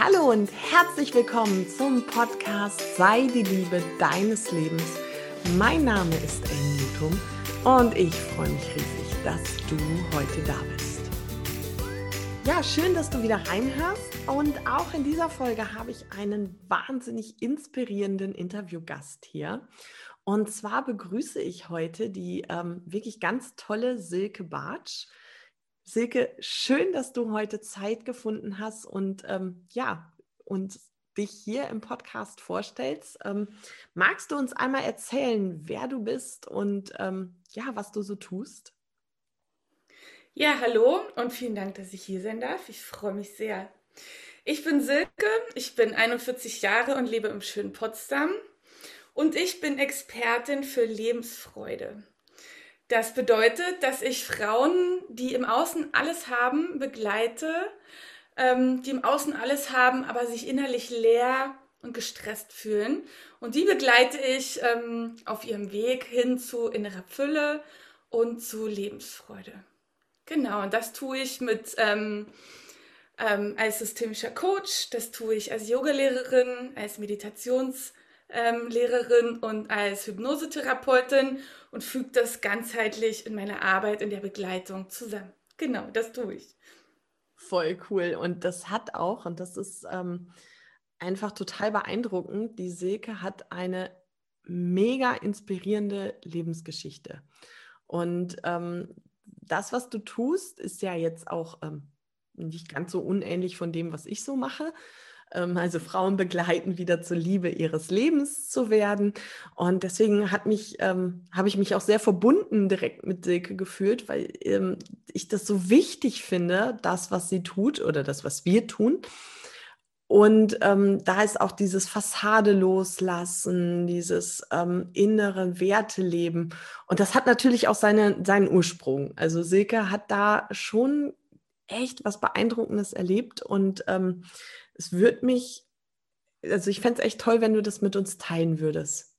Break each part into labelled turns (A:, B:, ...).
A: Hallo und herzlich willkommen zum Podcast Sei die Liebe deines Lebens. Mein Name ist Ellen Newton und ich freue mich riesig, dass du heute da bist. Ja, schön, dass du wieder reinhörst und auch in dieser Folge habe ich einen wahnsinnig inspirierenden Interviewgast hier. Und zwar begrüße ich heute die ähm, wirklich ganz tolle Silke Bartsch. Silke, schön, dass du heute Zeit gefunden hast und ähm, ja, und dich hier im Podcast vorstellst. Ähm, magst du uns einmal erzählen, wer du bist und ähm, ja, was du so tust?
B: Ja, hallo und vielen Dank, dass ich hier sein darf. Ich freue mich sehr. Ich bin Silke, ich bin 41 Jahre und lebe im schönen Potsdam und ich bin Expertin für Lebensfreude. Das bedeutet, dass ich Frauen, die im Außen alles haben, begleite, ähm, die im Außen alles haben, aber sich innerlich leer und gestresst fühlen. Und die begleite ich ähm, auf ihrem Weg hin zu innerer Fülle und zu Lebensfreude. Genau, und das tue ich mit ähm, ähm, als systemischer Coach, das tue ich als Yogalehrerin, als Meditations- ähm, Lehrerin und als Hypnosetherapeutin und füge das ganzheitlich in meiner Arbeit in der Begleitung zusammen. Genau, das tue ich.
A: Voll cool. Und das hat auch, und das ist ähm, einfach total beeindruckend, die Silke hat eine mega inspirierende Lebensgeschichte. Und ähm, das, was du tust, ist ja jetzt auch ähm, nicht ganz so unähnlich von dem, was ich so mache, also Frauen begleiten, wieder zur Liebe ihres Lebens zu werden. Und deswegen hat mich, ähm, habe ich mich auch sehr verbunden direkt mit Silke gefühlt, weil ähm, ich das so wichtig finde, das, was sie tut oder das, was wir tun. Und ähm, da ist auch dieses Fassade loslassen, dieses ähm, innere Werte leben. Und das hat natürlich auch seine, seinen Ursprung. Also Silke hat da schon echt was Beeindruckendes erlebt und ähm, es würde mich, also ich fände es echt toll, wenn du das mit uns teilen würdest.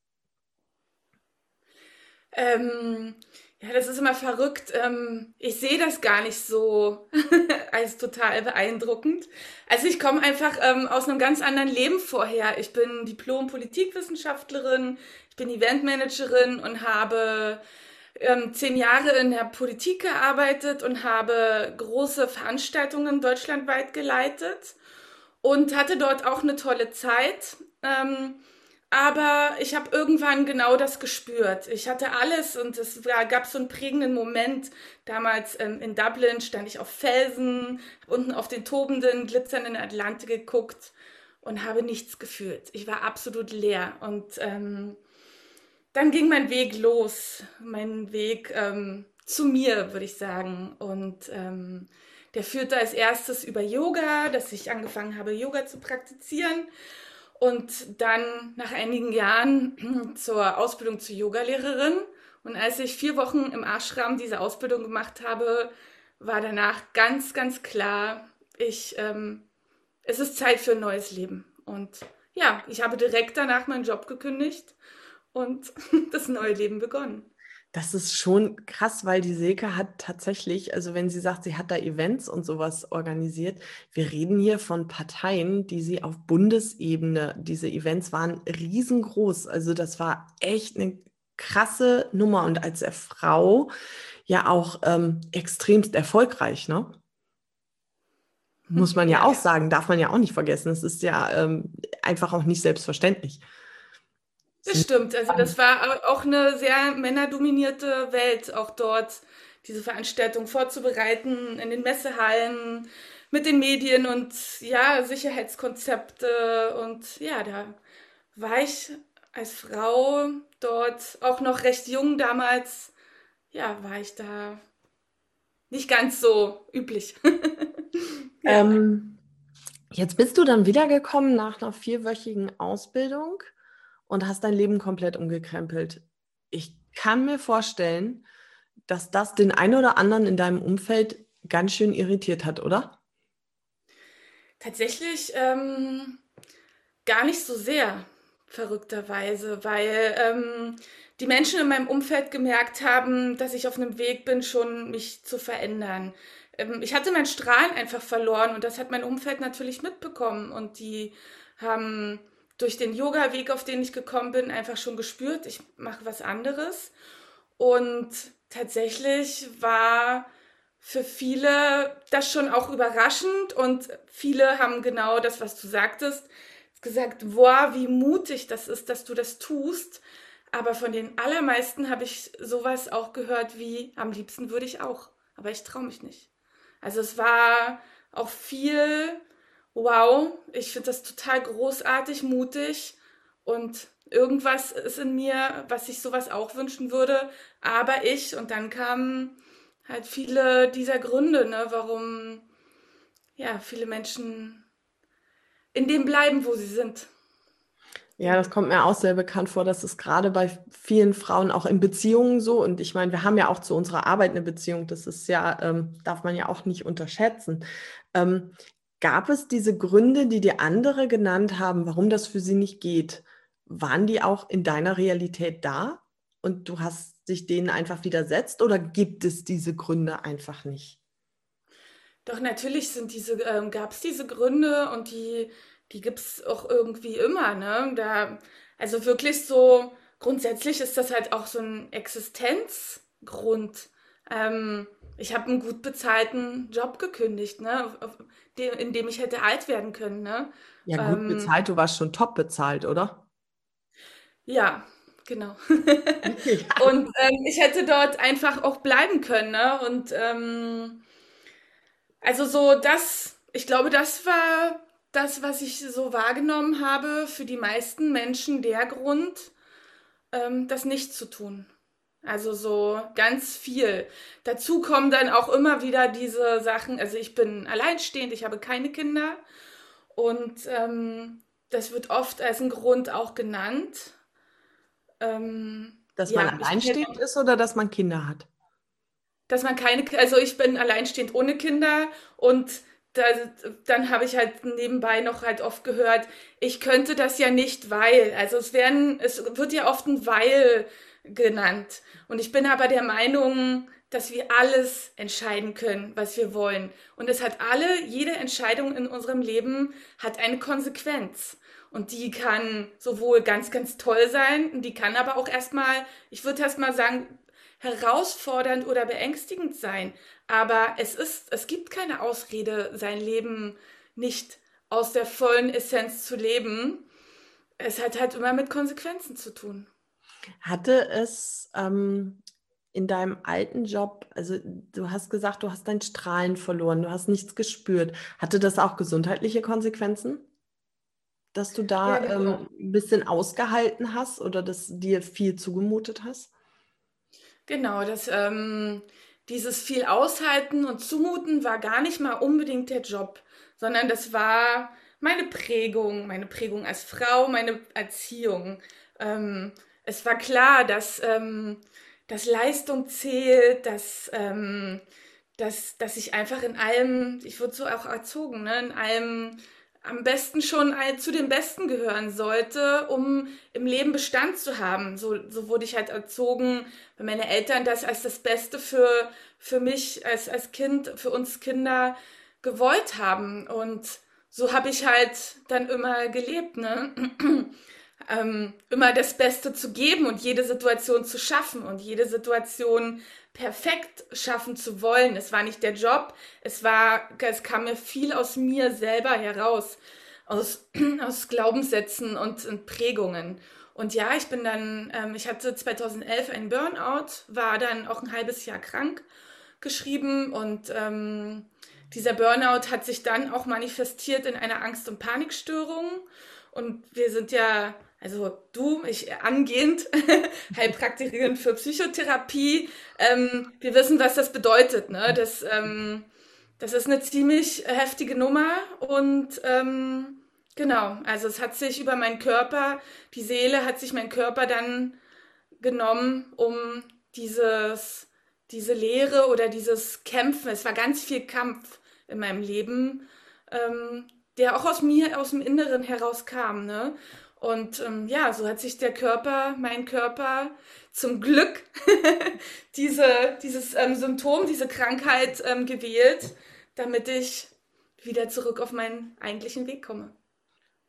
B: Ähm, ja, das ist immer verrückt. Ähm, ich sehe das gar nicht so als total beeindruckend. Also ich komme einfach ähm, aus einem ganz anderen Leben vorher. Ich bin Diplom-Politikwissenschaftlerin, ich bin Eventmanagerin und habe ähm, zehn Jahre in der Politik gearbeitet und habe große Veranstaltungen deutschlandweit geleitet und hatte dort auch eine tolle Zeit. Ähm, aber ich habe irgendwann genau das gespürt. Ich hatte alles und es war, gab so einen prägenden Moment. Damals ähm, in Dublin stand ich auf Felsen, unten auf den tobenden, glitzernden Atlantik geguckt und habe nichts gefühlt. Ich war absolut leer und ähm, dann ging mein Weg los, mein Weg ähm, zu mir, würde ich sagen. Und ähm, der führte als erstes über Yoga, dass ich angefangen habe, Yoga zu praktizieren. Und dann nach einigen Jahren zur Ausbildung zur Yogalehrerin. Und als ich vier Wochen im Ashram diese Ausbildung gemacht habe, war danach ganz, ganz klar, ich, ähm, es ist Zeit für ein neues Leben. Und ja, ich habe direkt danach meinen Job gekündigt und das neue Leben begonnen.
A: Das ist schon krass, weil die Silke hat tatsächlich, also wenn sie sagt, sie hat da Events und sowas organisiert, wir reden hier von Parteien, die sie auf Bundesebene, diese Events waren riesengroß. Also das war echt eine krasse Nummer und als Frau ja auch ähm, extremst erfolgreich, ne? Muss man ja, ja auch sagen, darf man ja auch nicht vergessen. Es ist ja ähm, einfach auch nicht selbstverständlich.
B: Das stimmt. Also das war auch eine sehr männerdominierte Welt, auch dort diese Veranstaltung vorzubereiten in den Messehallen mit den Medien und ja, Sicherheitskonzepte und ja, da war ich als Frau dort auch noch recht jung damals. Ja, war ich da nicht ganz so üblich.
A: ja. ähm, jetzt bist du dann wiedergekommen nach einer vierwöchigen Ausbildung und hast dein Leben komplett umgekrempelt. Ich kann mir vorstellen, dass das den einen oder anderen in deinem Umfeld ganz schön irritiert hat, oder?
B: Tatsächlich ähm, gar nicht so sehr, verrückterweise, weil ähm, die Menschen in meinem Umfeld gemerkt haben, dass ich auf einem Weg bin, schon mich zu verändern. ähm, ich hatte mein Strahlen einfach verloren und das hat mein Umfeld natürlich mitbekommen und die haben durch den Yoga-Weg, auf den ich gekommen bin, einfach schon gespürt, ich mache was anderes. Und tatsächlich war für viele das schon auch überraschend und viele haben genau das, was du sagtest, gesagt, boah, wie mutig das ist, dass du das tust. Aber von den allermeisten habe ich sowas auch gehört wie, am liebsten würde ich auch, aber ich traue mich nicht. Also es war auch viel, wow, ich finde das total großartig, mutig und irgendwas ist in mir, was sich sowas auch wünschen würde, aber ich und dann kamen halt viele dieser Gründe, ne, warum ja viele Menschen in dem bleiben, wo sie sind.
A: Ja, das kommt mir auch sehr bekannt vor. Das ist gerade bei vielen Frauen auch in Beziehungen so. Und ich meine, wir haben ja auch zu unserer Arbeit eine Beziehung. Das ist ja, ähm, darf man ja auch nicht unterschätzen. Ähm, gab es diese Gründe, die die andere genannt haben, warum das für sie nicht geht? Waren die auch in deiner Realität da und du hast dich denen einfach widersetzt oder gibt es diese Gründe einfach nicht?
B: Doch natürlich sind diese, ähm, gab es diese Gründe und die die gibt es auch irgendwie immer, ne? Da, also wirklich so, grundsätzlich ist das halt auch so ein Existenzgrund. Ähm, ich habe einen gut bezahlten Job gekündigt, ne? in dem ich hätte alt werden können, ne?
A: Ja, gut ähm, bezahlt, du warst schon top bezahlt, oder?
B: Ja, genau. Und ähm, ich hätte dort einfach auch bleiben können, ne? Und ähm, also so das, ich glaube, das war das, was ich so wahrgenommen habe, für die meisten Menschen der Grund, ähm, das nicht zu tun. Also so ganz viel. Dazu kommen dann auch immer wieder diese Sachen. Also ich bin alleinstehend, ich habe keine Kinder und ähm, das wird oft als ein Grund auch genannt.
A: Ähm, dass man ja, alleinstehend ist oder dass man Kinder hat?
B: Dass man keine, also ich bin alleinstehend ohne Kinder und da, dann habe ich halt nebenbei noch halt oft gehört, ich könnte das ja nicht, weil. Also es werden, es wird ja oft ein Weil genannt. Und ich bin aber der Meinung, dass wir alles entscheiden können, was wir wollen. Und es hat alle, jede Entscheidung in unserem Leben hat eine Konsequenz. Und die kann sowohl ganz, ganz toll sein, die kann aber auch erstmal, ich würde erst mal sagen, herausfordernd oder beängstigend sein. Aber es ist, es gibt keine Ausrede, sein Leben nicht aus der vollen Essenz zu leben. Es hat halt immer mit Konsequenzen zu tun.
A: Hatte es ähm, in deinem alten Job, also du hast gesagt, du hast dein Strahlen verloren, du hast nichts gespürt. Hatte das auch gesundheitliche Konsequenzen? Dass du da ja, genau. ähm, ein bisschen ausgehalten hast oder dass dir viel zugemutet hast?
B: Genau, das, ähm, dieses viel Aushalten und Zumuten war gar nicht mal unbedingt der Job, sondern das war meine Prägung, meine Prägung als Frau, meine Erziehung. Ähm, es war klar, dass, ähm, dass Leistung zählt, dass, ähm, dass, dass ich einfach in allem, ich wurde so auch erzogen, ne, in allem am besten schon zu den Besten gehören sollte, um im Leben Bestand zu haben. So, so wurde ich halt erzogen, weil meine Eltern das als das Beste für, für mich als, als Kind, für uns Kinder gewollt haben. Und so habe ich halt dann immer gelebt, ne? Ähm, immer das Beste zu geben und jede Situation zu schaffen und jede Situation perfekt schaffen zu wollen. Es war nicht der Job, es war, es kam mir viel aus mir selber heraus, aus, aus Glaubenssätzen und, und Prägungen. Und ja, ich bin dann, ähm, ich hatte 2011 einen Burnout, war dann auch ein halbes Jahr krank geschrieben und ähm, dieser Burnout hat sich dann auch manifestiert in einer Angst- und Panikstörung. Und wir sind ja also du, ich angehend Heilpraktikerin für Psychotherapie, ähm, wir wissen, was das bedeutet. Ne? Das, ähm, das ist eine ziemlich heftige Nummer und ähm, genau, also es hat sich über meinen Körper, die Seele hat sich mein Körper dann genommen, um dieses, diese Lehre oder dieses Kämpfen, es war ganz viel Kampf in meinem Leben, ähm, der auch aus mir, aus dem Inneren herauskam. Ne? Und ähm, ja, so hat sich der Körper, mein Körper, zum Glück diese, dieses ähm, Symptom, diese Krankheit ähm, gewählt, damit ich wieder zurück auf meinen eigentlichen Weg komme.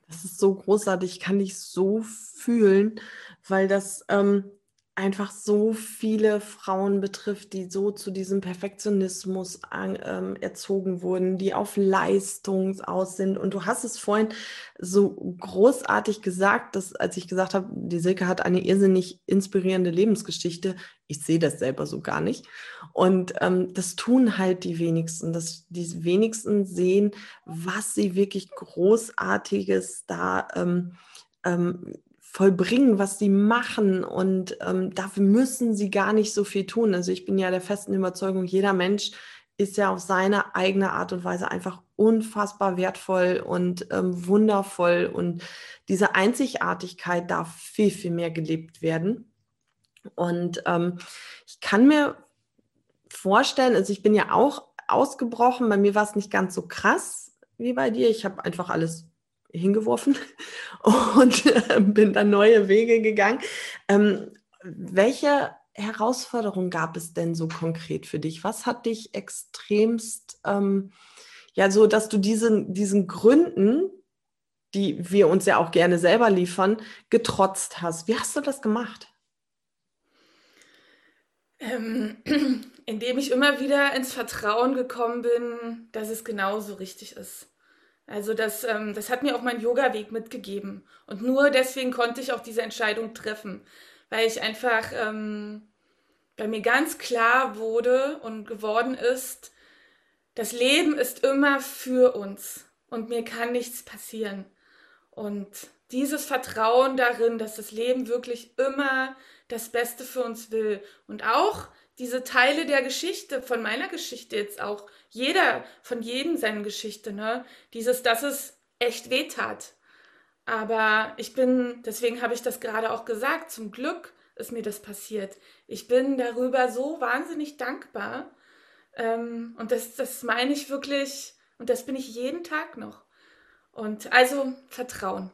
A: Das ist so großartig, ich kann dich so fühlen, weil das ähm, einfach so viele Frauen betrifft, die so zu diesem Perfektionismus an, ähm, erzogen wurden, die auf Leistung aus sind. Und du hast es vorhin so großartig gesagt, dass als ich gesagt habe, die Silke hat eine irrsinnig inspirierende Lebensgeschichte, ich sehe das selber so gar nicht. Und ähm, das tun halt die wenigsten, dass die wenigsten sehen, was sie wirklich Großartiges da ähm, ähm, vollbringen, was sie machen. Und ähm, dafür müssen sie gar nicht so viel tun. Also ich bin ja der festen Überzeugung, jeder Mensch ist ja auf seine eigene Art und Weise einfach unfassbar wertvoll und ähm, wundervoll. Und diese Einzigartigkeit darf viel, viel mehr gelebt werden. Und ähm, ich kann mir vorstellen, also ich bin ja auch ausgebrochen, bei mir war es nicht ganz so krass wie bei dir. Ich habe einfach alles hingeworfen und äh, bin dann neue Wege gegangen. Ähm, welche Herausforderungen gab es denn so konkret für dich? Was hat dich extremst, ähm, ja, so, dass du diesen, diesen Gründen, die wir uns ja auch gerne selber liefern, getrotzt hast? Wie hast du das gemacht?
B: Ähm, indem ich immer wieder ins Vertrauen gekommen bin, dass es genauso richtig ist. Also das, ähm, das hat mir auch mein Yoga-Weg mitgegeben. Und nur deswegen konnte ich auch diese Entscheidung treffen, weil ich einfach ähm, bei mir ganz klar wurde und geworden ist, das Leben ist immer für uns und mir kann nichts passieren. Und dieses Vertrauen darin, dass das Leben wirklich immer das Beste für uns will und auch diese Teile der Geschichte, von meiner Geschichte jetzt auch, jeder, von jedem seine Geschichte, ne? Dieses, dass es echt weh tat. Aber ich bin, deswegen habe ich das gerade auch gesagt, zum Glück ist mir das passiert. Ich bin darüber so wahnsinnig dankbar. Ähm, und das, das meine ich wirklich, und das bin ich jeden Tag noch. Und also Vertrauen,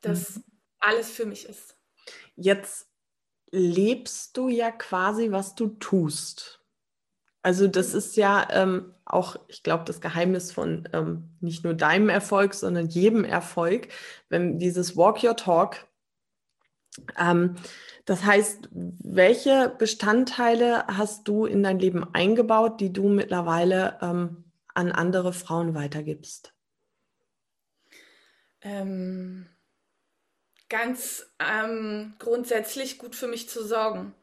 B: dass mhm. alles für mich ist.
A: Jetzt lebst du ja quasi, was du tust. Also das ist ja ähm, auch, ich glaube, das Geheimnis von ähm, nicht nur deinem Erfolg, sondern jedem Erfolg, wenn dieses Walk Your Talk. Ähm, das heißt, welche Bestandteile hast du in dein Leben eingebaut, die du mittlerweile ähm, an andere Frauen weitergibst?
B: Ähm, ganz ähm, grundsätzlich gut für mich zu sorgen.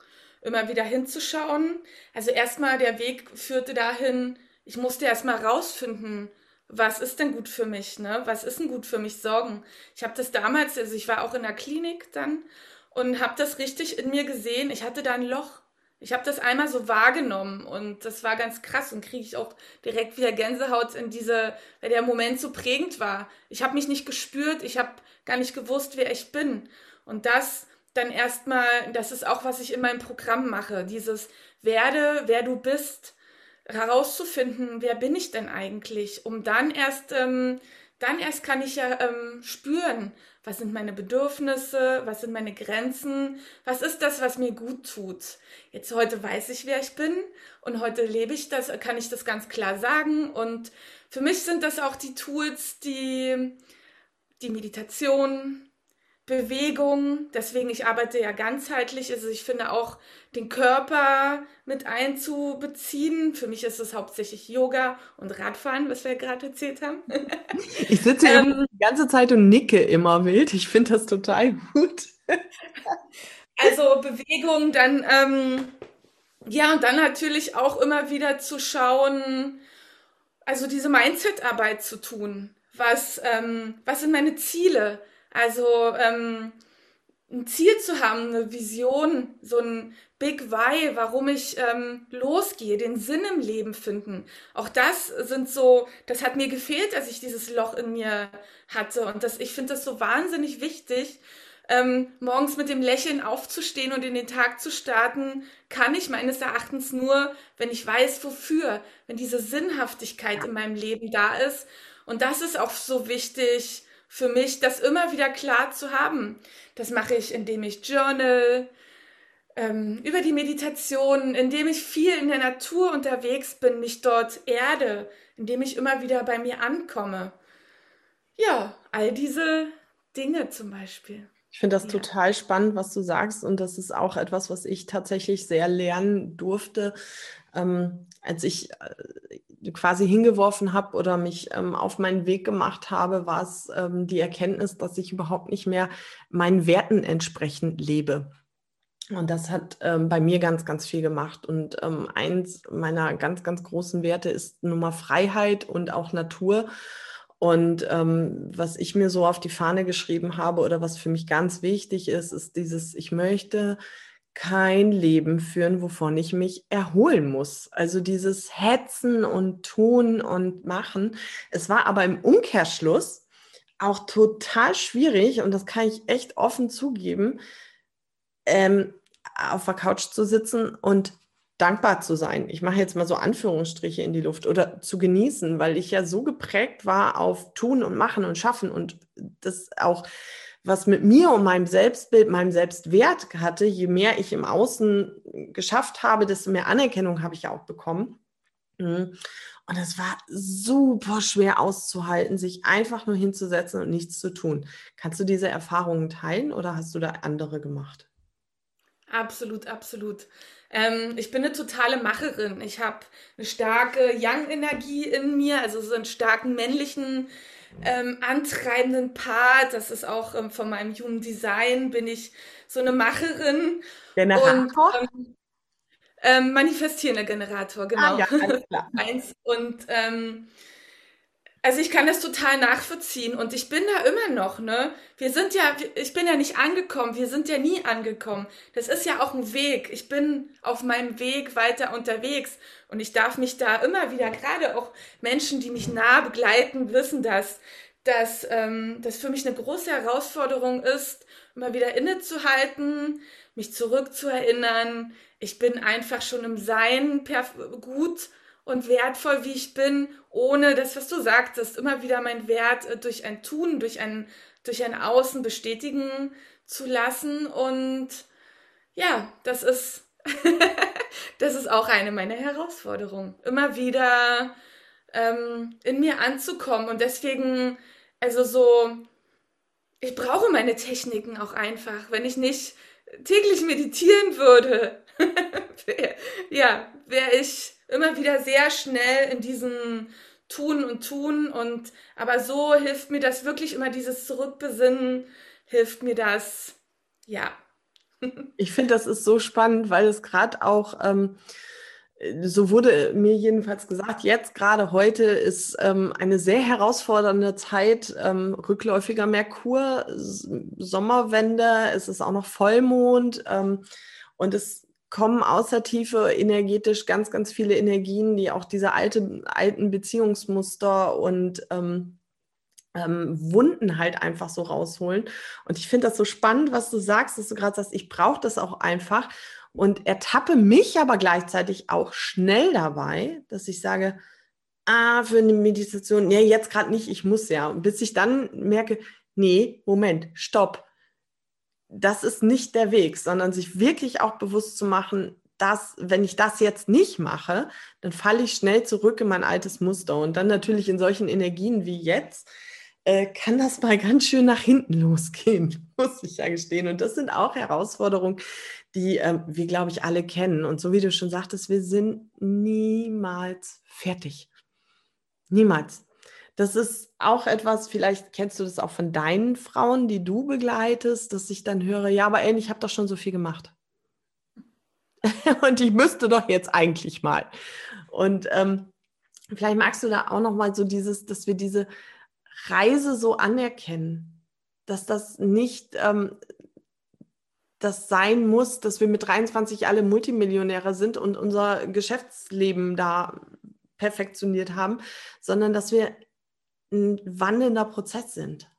B: Immer wieder hinzuschauen. Also erstmal der Weg führte dahin, ich musste erstmal rausfinden, was ist denn gut für mich, ne? Was ist denn gut für mich sorgen? Ich habe das damals, also ich war auch in der Klinik dann und habe das richtig in mir gesehen. Ich hatte da ein Loch ich habe das einmal so wahrgenommen und das war ganz krass und kriege ich auch direkt wieder Gänsehaut in diese, weil der Moment so prägend war. Ich habe mich nicht gespürt, ich habe gar nicht gewusst, wer ich bin. Und das dann erstmal, das ist auch, was ich in meinem Programm mache, dieses werde, wer du bist, herauszufinden, wer bin ich denn eigentlich, um dann erst, ähm, dann erst kann ich ja ähm, spüren, was sind meine Bedürfnisse, was sind meine Grenzen, was ist das, was mir gut tut. Jetzt heute weiß ich, wer ich bin und heute lebe ich das, kann ich das ganz klar sagen. Und für mich sind das auch die Tools, die die Meditation, Bewegung, deswegen ich arbeite ja ganzheitlich, also ich finde auch den Körper mit einzubeziehen. Für mich ist es hauptsächlich Yoga und Radfahren, was wir gerade erzählt haben.
A: Ich sitze ähm, die ganze Zeit und nicke immer wild. Ich finde das total gut.
B: Also Bewegung, dann ähm, ja und dann natürlich auch immer wieder zu schauen, also diese Mindset-Arbeit zu tun. Was ähm, was sind meine Ziele? Also ähm, ein Ziel zu haben, eine Vision, so ein Big Why, warum ich ähm, losgehe, den Sinn im Leben finden. Auch das sind so, das hat mir gefehlt, als ich dieses Loch in mir hatte. Und das, ich finde das so wahnsinnig wichtig, ähm, morgens mit dem Lächeln aufzustehen und in den Tag zu starten, kann ich meines Erachtens nur, wenn ich weiß, wofür, wenn diese Sinnhaftigkeit in meinem Leben da ist. Und das ist auch so wichtig, für mich, das immer wieder klar zu haben. Das mache ich, indem ich journal, ähm, über die Meditation, indem ich viel in der Natur unterwegs bin, mich dort erde, indem ich immer wieder bei mir ankomme. Ja, all diese Dinge zum Beispiel.
A: Ich finde das ja. total spannend, was du sagst. Und das ist auch etwas, was ich tatsächlich sehr lernen durfte, ähm, als ich äh, quasi hingeworfen habe oder mich ähm, auf meinen Weg gemacht habe, war es ähm, die Erkenntnis, dass ich überhaupt nicht mehr meinen Werten entsprechend lebe. Und das hat ähm, bei mir ganz, ganz viel gemacht. Und ähm, eins meiner ganz, ganz großen Werte ist Nummer Freiheit und auch Natur. Und ähm, was ich mir so auf die Fahne geschrieben habe oder was für mich ganz wichtig ist, ist dieses, ich möchte kein Leben führen, wovon ich mich erholen muss. Also dieses Hetzen und Tun und Machen. Es war aber im Umkehrschluss auch total schwierig und das kann ich echt offen zugeben, ähm, auf der Couch zu sitzen und dankbar zu sein. Ich mache jetzt mal so Anführungsstriche in die Luft oder zu genießen, weil ich ja so geprägt war auf Tun und Machen und Schaffen und das auch was mit mir und meinem Selbstbild, meinem Selbstwert hatte, je mehr ich im Außen geschafft habe, desto mehr Anerkennung habe ich auch bekommen. Mhm. Und es war super schwer auszuhalten, sich einfach nur hinzusetzen und nichts zu tun. Kannst du diese Erfahrungen teilen oder hast du da andere gemacht?
B: Absolut, absolut. Ähm, ich bin eine totale Macherin. Ich habe eine starke Yang-Energie in mir, also so einen starken männlichen ähm, antreibenden Part. Das ist auch ähm, von meinem Human Design, bin ich so eine Macherin.
A: Generator?
B: Und, ähm, ähm, manifestierender Generator, genau. Ah, ja, alles klar. Eins. Und ähm, also ich kann das total nachvollziehen und ich bin da immer noch, ne? Wir sind ja, ich bin ja nicht angekommen, wir sind ja nie angekommen. Das ist ja auch ein Weg. Ich bin auf meinem Weg weiter unterwegs und ich darf mich da immer wieder, gerade auch Menschen, die mich nah begleiten, wissen das, dass ähm, das für mich eine große Herausforderung ist, immer wieder innezuhalten, mich zurückzuerinnern. Ich bin einfach schon im Sein gut und wertvoll, wie ich bin, ohne das, was du sagtest, immer wieder mein Wert äh, durch ein Tun, durch ein, durch ein Außen bestätigen zu lassen. Und ja, das ist, das ist auch eine meiner Herausforderungen. Immer wieder ähm, in mir anzukommen. Und deswegen, also so, ich brauche meine Techniken auch einfach. Wenn ich nicht täglich meditieren würde, ja, wäre ich immer wieder sehr schnell in diesem Tun und Tun und aber so hilft mir das wirklich immer dieses Zurückbesinnen, hilft mir das, ja.
A: Ich finde, das ist so spannend, weil es gerade auch, ähm, so wurde mir jedenfalls gesagt, jetzt gerade heute ist ähm, eine sehr herausfordernde Zeit, ähm, rückläufiger Merkur, Sommerwende, es ist auch noch Vollmond ähm, und es kommen aus der Tiefe energetisch ganz, ganz viele Energien, die auch diese alte, alten Beziehungsmuster und ähm, ähm, Wunden halt einfach so rausholen. Und ich finde das so spannend, was du sagst, dass du gerade sagst, ich brauche das auch einfach und ertappe mich aber gleichzeitig auch schnell dabei, dass ich sage, ah, für eine Meditation, nee, jetzt gerade nicht, ich muss ja. Bis ich dann merke, nee, Moment, stopp das ist nicht der Weg, sondern sich wirklich auch bewusst zu machen, dass, wenn ich das jetzt nicht mache, dann falle ich schnell zurück in mein altes Muster. Und dann natürlich in solchen Energien wie jetzt, äh, kann das mal ganz schön nach hinten losgehen, muss ich ja gestehen. Und das sind auch Herausforderungen, die äh, wir, glaube ich, alle kennen. Und so wie du schon sagtest, wir sind niemals fertig. Niemals. Das ist auch etwas, vielleicht kennst du das auch von deinen Frauen, die du begleitest, dass ich dann höre, ja, aber ey, ich habe doch schon so viel gemacht. und ich müsste doch jetzt eigentlich mal. Und ähm, vielleicht magst du da auch noch mal so dieses, dass wir diese Reise so anerkennen, dass das nicht ähm, das sein muss, dass wir mit 23 alle Multimillionäre sind und unser Geschäftsleben da perfektioniert haben, sondern dass wir ein wandelnder Prozess sind.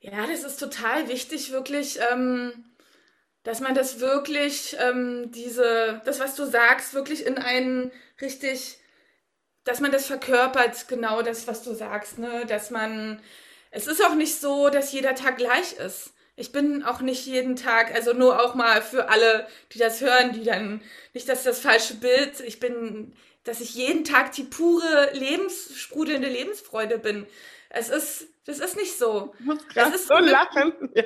B: Ja, das ist total wichtig, wirklich, ähm, dass man das wirklich, ähm, diese, das, was du sagst, wirklich in einen richtig dass man das verkörpert, genau das, was du sagst, ne? Dass man, es ist auch nicht so, dass jeder Tag gleich ist. Ich bin auch nicht jeden Tag, also nur auch mal für alle, die das hören, die dann, nicht, dass das falsche Bild, ich bin, dass ich jeden Tag die pure Lebens, sprudelnde Lebensfreude bin. Es ist, das ist nicht so.
A: Ich muss gerade so lachen. Ja.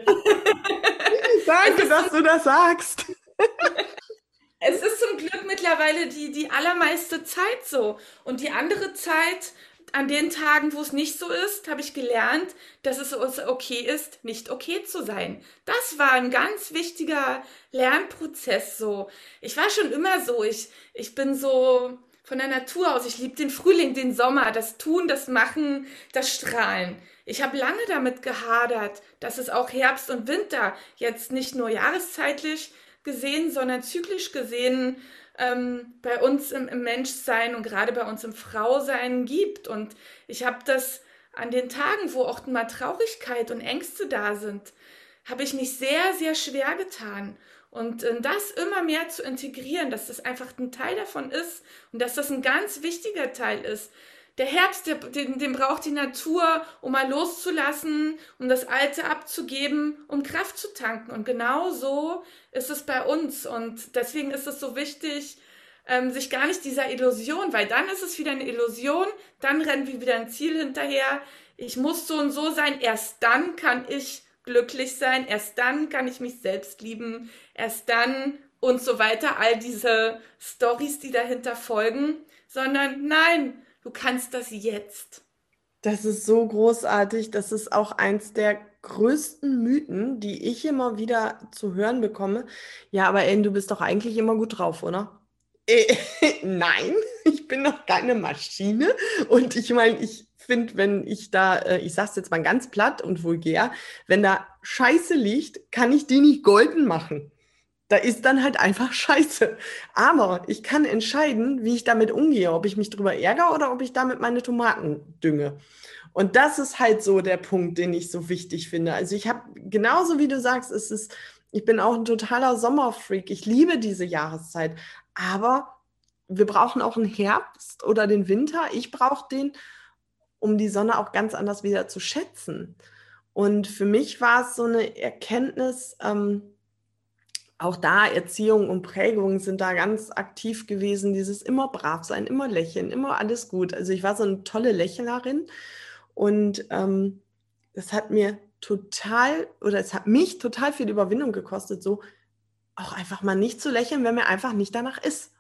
A: Danke, dass du das sagst.
B: es ist zum Glück mittlerweile die, die allermeiste Zeit so. Und die andere Zeit, an den Tagen, wo es nicht so ist, habe ich gelernt, dass es okay ist, nicht okay zu sein. Das war ein ganz wichtiger Lernprozess so. Ich war schon immer so. Ich, ich bin so von der Natur aus. Ich liebe den Frühling, den Sommer, das Tun, das Machen, das Strahlen. Ich habe lange damit gehadert, dass es auch Herbst und Winter jetzt nicht nur jahreszeitlich gesehen, sondern zyklisch gesehen ähm, bei uns im, im, Menschsein und gerade bei uns im Frausein gibt. Und ich habe das an den Tagen, wo auch mal Traurigkeit und Ängste da sind, habe ich mich sehr, sehr schwer getan. Und äh, das immer mehr zu integrieren, dass das einfach ein Teil davon ist und dass das ein ganz wichtiger Teil ist, der Herbst, der, den, den braucht die Natur, um mal loszulassen, um das Alte abzugeben, um Kraft zu tanken. Und genau so ist es bei uns. Und deswegen ist es so wichtig, ähm, sich gar nicht dieser Illusion, weil dann ist es wieder eine Illusion, dann rennen wir wieder ein Ziel hinterher. Ich muss so und so sein, erst dann kann ich glücklich sein, erst dann kann ich mich selbst lieben, erst dann und so weiter, all diese Stories, die dahinter folgen, sondern nein, Du kannst das jetzt.
A: Das ist so großartig. Das ist auch eins der größten Mythen, die ich immer wieder zu hören bekomme. Ja, aber Ellen, du bist doch eigentlich immer gut drauf, oder? Äh, nein, ich bin noch keine Maschine. Und ich meine, ich finde, wenn ich da, äh, ich sag's jetzt mal ganz platt und vulgär, wenn da Scheiße liegt, kann ich die nicht golden machen. Da ist dann halt einfach scheiße. Aber ich kann entscheiden, wie ich damit umgehe, ob ich mich drüber ärgere oder ob ich damit meine Tomaten dünge. Und das ist halt so der Punkt, den ich so wichtig finde. Also ich habe, genauso wie du sagst, es ist, ich bin auch ein totaler Sommerfreak. Ich liebe diese Jahreszeit. Aber wir brauchen auch einen Herbst oder den Winter. Ich brauche den, um die Sonne auch ganz anders wieder zu schätzen. Und für mich war es so eine Erkenntnis, ähm, auch da Erziehung und Prägung sind da ganz aktiv gewesen. Dieses immer brav sein, immer lächeln, immer alles gut. Also ich war so eine tolle Lächelerin und ähm, das hat mir total oder es hat mich total viel Überwindung gekostet, so auch einfach mal nicht zu lächeln, wenn mir einfach nicht danach ist.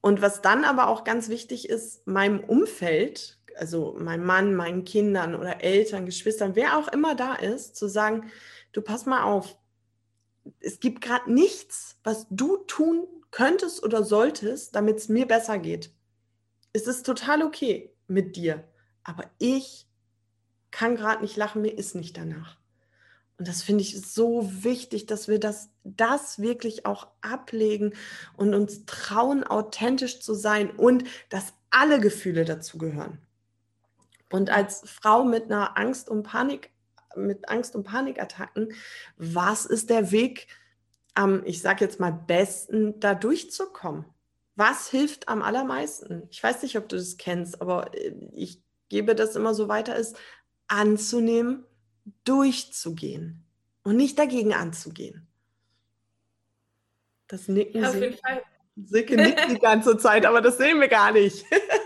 A: Und was dann aber auch ganz wichtig ist, meinem Umfeld, also meinem Mann, meinen Kindern oder Eltern, Geschwistern, wer auch immer da ist, zu sagen, du pass mal auf, es gibt gerade nichts, was du tun könntest oder solltest, damit es mir besser geht. Es ist total okay mit dir, aber ich kann gerade nicht lachen, mir ist nicht danach. Und das finde ich so wichtig, dass wir das, das wirklich auch ablegen und uns trauen, authentisch zu sein und dass alle Gefühle dazu gehören. Und als Frau mit einer Angst- und Panik mit Angst- und Panikattacken. Was ist der Weg am, ich sage jetzt mal, besten, da durchzukommen? Was hilft am allermeisten? Ich weiß nicht, ob du das kennst, aber äh, ich gebe das immer so weiter, ist anzunehmen, durchzugehen und nicht dagegen anzugehen. Das Nicken ja, auf jeden Fall. Silke nickt die ganze Zeit, aber das sehen wir gar nicht.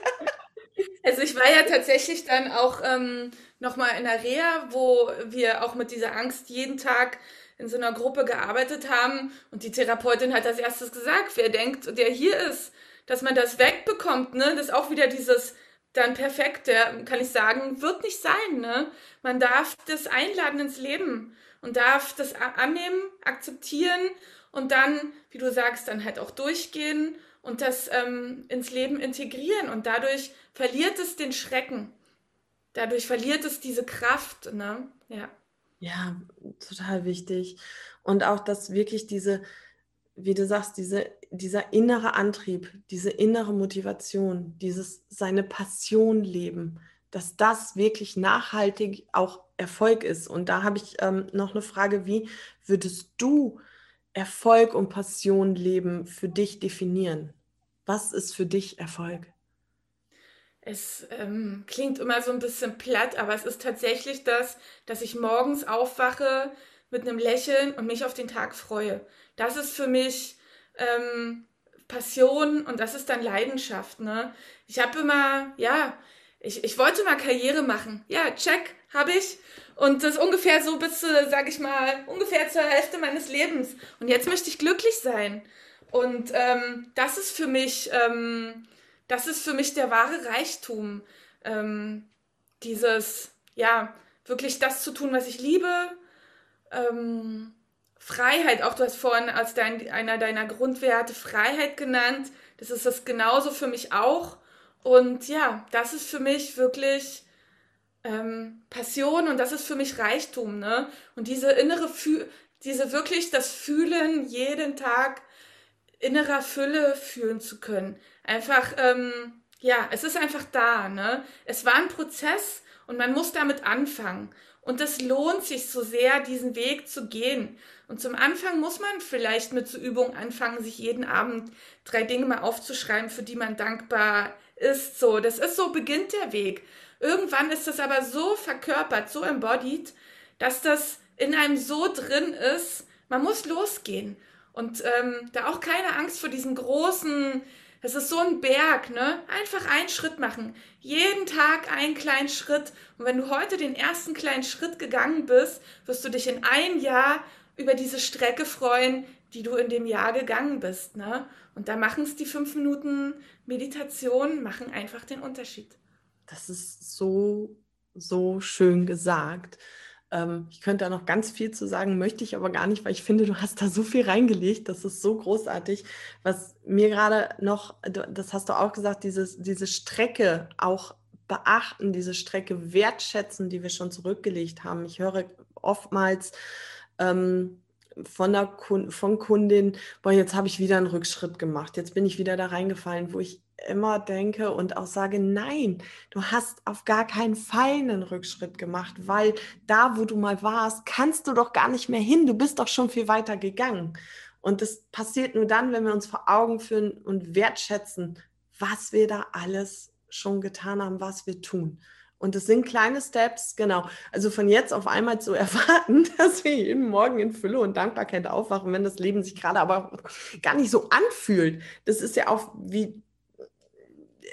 B: also ich war ja tatsächlich dann auch ähm, nochmal in der Reha, wo wir auch mit dieser Angst jeden Tag in so einer Gruppe gearbeitet haben. Und die Therapeutin hat als erstes gesagt, wer denkt, der hier ist, dass man das wegbekommt, ne? Das ist auch wieder dieses dann perfekt, der, kann ich sagen, wird nicht sein, ne? Man darf das einladen ins Leben und darf das annehmen, akzeptieren und dann, wie du sagst, dann halt auch durchgehen und das ähm, ins Leben integrieren und dadurch verliert es den Schrecken dadurch verliert es diese Kraft, ne? Ja.
A: Ja, total wichtig. Und auch, dass wirklich diese, wie du sagst, diese, dieser innere Antrieb, diese innere Motivation, dieses seine Passion leben, dass das wirklich nachhaltig auch Erfolg ist. Und da habe ich ähm, noch eine Frage, wie würdest du Erfolg und Passion leben für dich definieren? Was ist für dich Erfolg?
B: es ähm, klingt immer so ein bisschen platt, aber es ist tatsächlich das, dass ich morgens aufwache mit einem Lächeln und mich auf den Tag freue. Das ist für mich ähm, Passion und das ist dann Leidenschaft. Ne? Ich habe immer, ja, ich, ich wollte mal Karriere machen. Ja, check, habe ich. Und das ungefähr so bis, sag ich mal, ungefähr zur Hälfte meines Lebens. Und jetzt möchte ich glücklich sein. Und ähm, das ist für mich, ähm, das ist für mich der wahre Reichtum. Ähm, dieses, ja, wirklich das zu tun, was ich liebe. Ähm, Freiheit, auch du hast vorhin als dein, einer deiner Grundwerte Freiheit genannt. Das ist das genauso für mich auch. Und ja, das ist für mich wirklich ähm, Passion und das ist für mich Reichtum, ne? Und diese innere, Fü diese wirklich das Fühlen jeden Tag innerer Fülle fühlen zu können. Einfach, ähm, ja, es ist einfach da, ne? Es war ein Prozess und man muss damit anfangen. Und es lohnt sich so sehr, diesen Weg zu gehen. Und zum Anfang muss man vielleicht mit so Übungen anfangen, sich jeden Abend drei Dinge mal aufzuschreiben, für die man dankbar ist so. Das ist so, beginnt der Weg. Irgendwann ist das aber so verkörpert, so embodied, dass das in einem so drin ist, man muss losgehen. Und ähm, da auch keine Angst vor diesen großen, das ist so ein Berg, ne? Einfach einen Schritt machen. Jeden Tag einen kleinen Schritt. Und wenn du heute den ersten kleinen Schritt gegangen bist, wirst du dich in einem Jahr über diese Strecke freuen, die du in dem Jahr gegangen bist, ne? Und da machen es die fünf Minuten Meditation, machen einfach den Unterschied.
A: Das ist so, so schön gesagt. Ähm, ich könnte da noch ganz viel zu sagen, möchte ich aber gar nicht, weil ich finde, du hast da so viel reingelegt. Das ist so großartig. Was mir gerade noch, das hast du auch gesagt, dieses, diese Strecke auch beachten, diese Strecke wertschätzen, die wir schon zurückgelegt haben. Ich höre oftmals, ähm, von der Kund von Kundin, boah, jetzt habe ich wieder einen Rückschritt gemacht, jetzt bin ich wieder da reingefallen, wo ich immer denke und auch sage, nein, du hast auf gar keinen Fall einen Rückschritt gemacht, weil da, wo du mal warst, kannst du doch gar nicht mehr hin, du bist doch schon viel weiter gegangen. Und das passiert nur dann, wenn wir uns vor Augen führen und wertschätzen, was wir da alles schon getan haben, was wir tun. Und es sind kleine Steps, genau. Also von jetzt auf einmal zu erwarten, dass wir jeden Morgen in Fülle und Dankbarkeit aufwachen, wenn das Leben sich gerade aber gar nicht so anfühlt. Das ist ja auch wie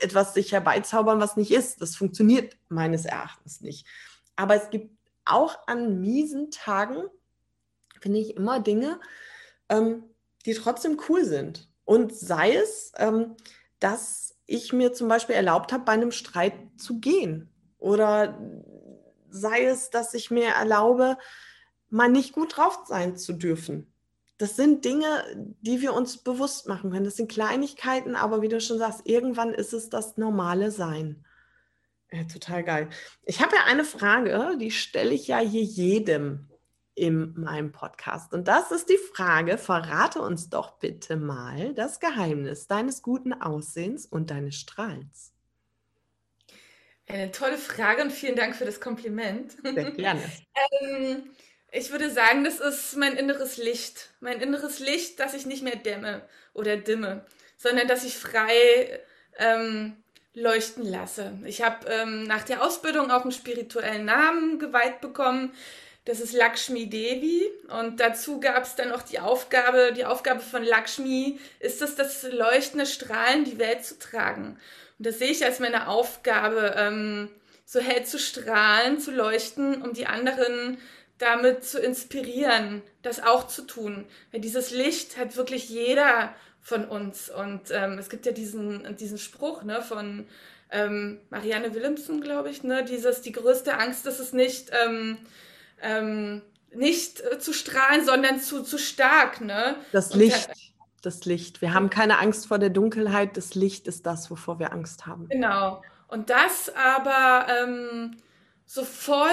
A: etwas sich herbeizaubern, was nicht ist. Das funktioniert meines Erachtens nicht. Aber es gibt auch an miesen Tagen, finde ich, immer Dinge, ähm, die trotzdem cool sind. Und sei es, ähm, dass ich mir zum Beispiel erlaubt habe, bei einem Streit zu gehen oder sei es, dass ich mir erlaube, mal nicht gut drauf sein zu dürfen. Das sind Dinge, die wir uns bewusst machen können. Das sind Kleinigkeiten, aber wie du schon sagst, irgendwann ist es das normale Sein. Ja, total geil. Ich habe ja eine Frage, die stelle ich ja hier jedem in meinem Podcast. Und das ist die Frage, verrate uns doch bitte mal das Geheimnis deines guten Aussehens und deines Strahlens.
B: Eine tolle Frage und vielen Dank für das Kompliment.
A: Sehr gerne.
B: ähm, ich würde sagen, das ist mein inneres Licht. Mein inneres Licht, das ich nicht mehr dämme oder dimme, sondern dass ich frei ähm, leuchten lasse. Ich habe ähm, nach der Ausbildung auch einen spirituellen Namen geweiht bekommen. Das ist Lakshmi Devi und dazu gab es dann auch die Aufgabe, die Aufgabe von Lakshmi ist es, das leuchtende Strahlen die Welt zu tragen. Und das sehe ich als meine Aufgabe, ähm, so hell zu strahlen, zu leuchten, um die anderen damit zu inspirieren, das auch zu tun. Weil dieses Licht hat wirklich jeder von uns. Und ähm, es gibt ja diesen, diesen Spruch ne, von ähm, Marianne Willemsen, glaube ich, ne, dieses, die größte Angst ist es nicht, ähm, ähm, nicht äh, zu strahlen, sondern zu, zu stark. Ne?
A: Das Licht. Und, das Licht. Wir haben keine Angst vor der Dunkelheit. Das Licht ist das, wovor wir Angst haben.
B: Genau. Und das aber ähm, so voll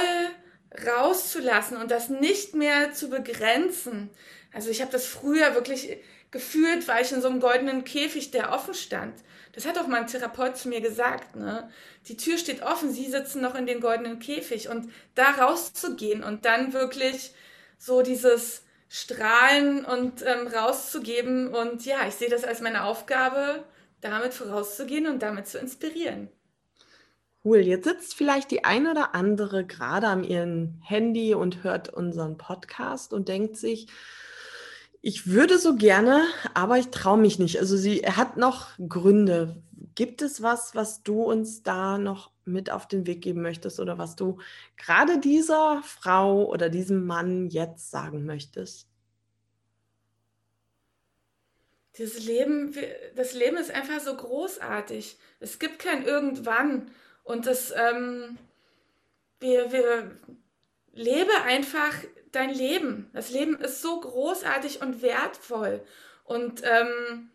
B: rauszulassen und das nicht mehr zu begrenzen. Also ich habe das früher wirklich gefühlt, war ich in so einem goldenen Käfig, der offen stand. Das hat auch mein Therapeut zu mir gesagt. Ne? Die Tür steht offen, Sie sitzen noch in den goldenen Käfig. Und da rauszugehen und dann wirklich so dieses strahlen und ähm, rauszugeben. Und ja, ich sehe das als meine Aufgabe, damit vorauszugehen und damit zu inspirieren.
A: Cool, jetzt sitzt vielleicht die eine oder andere gerade am ihrem Handy und hört unseren Podcast und denkt sich, ich würde so gerne, aber ich traue mich nicht. Also sie hat noch Gründe. Gibt es was, was du uns da noch mit auf den Weg geben möchtest oder was du gerade dieser Frau oder diesem Mann jetzt sagen möchtest?
B: Das Leben, das Leben ist einfach so großartig. Es gibt kein Irgendwann. Und das, ähm, wir, wir lebe einfach dein Leben. Das Leben ist so großartig und wertvoll. Und ähm,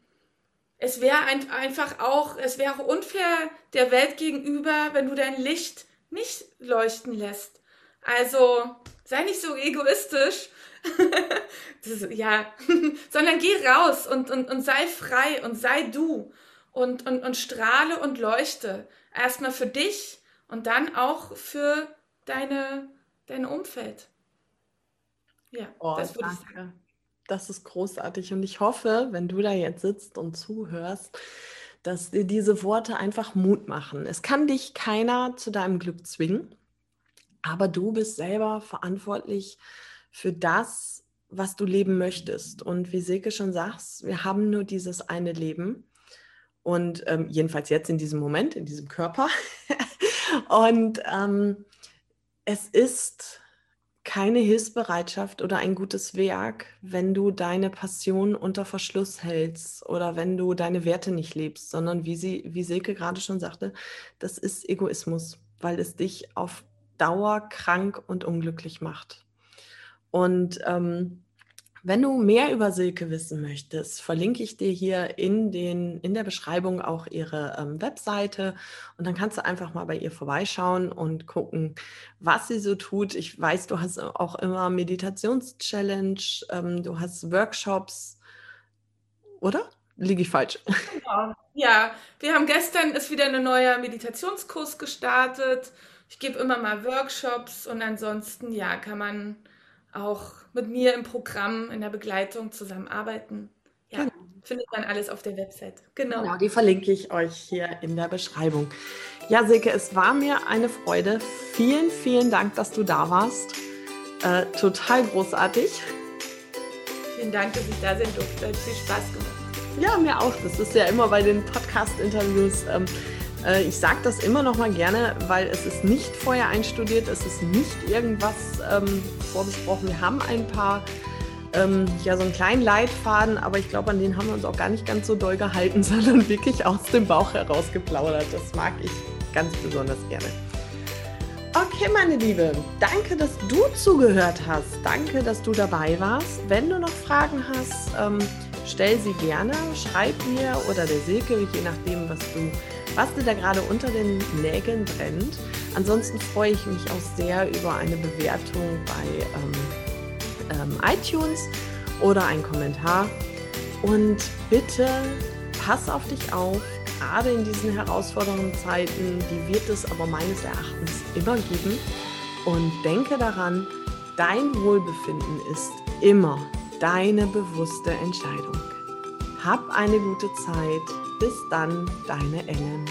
B: es wäre ein, einfach auch, es wäre unfair der Welt gegenüber, wenn du dein Licht nicht leuchten lässt. Also sei nicht so egoistisch. ist, ja, sondern geh raus und, und, und sei frei und sei du und, und, und strahle und leuchte. Erstmal für dich und dann auch für deine, dein Umfeld.
A: Ja, oh, das würde ich sagen. Das ist großartig und ich hoffe, wenn du da jetzt sitzt und zuhörst, dass dir diese Worte einfach Mut machen. Es kann dich keiner zu deinem Glück zwingen, aber du bist selber verantwortlich für das, was du leben möchtest. Und wie Silke schon sagt, wir haben nur dieses eine Leben. Und ähm, jedenfalls jetzt in diesem Moment, in diesem Körper. und ähm, es ist keine Hilfsbereitschaft oder ein gutes Werk, wenn du deine Passion unter Verschluss hältst oder wenn du deine Werte nicht lebst, sondern wie sie, wie Silke gerade schon sagte, das ist Egoismus, weil es dich auf Dauer krank und unglücklich macht. Und ähm, wenn du mehr über Silke wissen möchtest, verlinke ich dir hier in, den, in der Beschreibung auch ihre ähm, Webseite und dann kannst du einfach mal bei ihr vorbeischauen und gucken, was sie so tut. Ich weiß, du hast auch immer Meditationschallenge, ähm, du hast Workshops, oder? Liege ich falsch?
B: Genau. Ja, wir haben gestern ist wieder ein neuer Meditationskurs gestartet. Ich gebe immer mal Workshops und ansonsten ja, kann man auch mit mir im Programm, in der Begleitung zusammenarbeiten. Ja, genau. findet man alles auf der Website.
A: Genau. Genau, die verlinke ich euch hier in der Beschreibung. Ja, Silke, es war mir eine Freude. Vielen, vielen Dank, dass du da warst. Äh, total großartig.
B: Vielen Dank, dass ich da sein durfte. Hat viel Spaß gemacht.
A: Ja, mir auch. Das ist ja immer bei den Podcast-Interviews. Ähm, äh, ich sage das immer noch mal gerne, weil es ist nicht vorher einstudiert, es ist nicht irgendwas ähm, vorbesprochen. Wir haben ein paar, ähm, ja, so einen kleinen Leitfaden, aber ich glaube, an den haben wir uns auch gar nicht ganz so doll gehalten, sondern wirklich aus dem Bauch heraus geplaudert. Das mag ich ganz besonders gerne. Okay, meine Liebe, danke, dass du zugehört hast. Danke, dass du dabei warst. Wenn du noch Fragen hast, ähm, stell sie gerne. Schreib mir oder der Silke, je nachdem, was du was dir da gerade unter den Nägeln brennt. Ansonsten freue ich mich auch sehr über eine Bewertung bei ähm, ähm, iTunes oder einen Kommentar. Und bitte pass auf dich auf, gerade in diesen herausfordernden Zeiten, die wird es aber meines Erachtens immer geben. Und denke daran, dein Wohlbefinden ist immer deine bewusste Entscheidung. Hab eine gute Zeit. Bis dann, deine Ellen.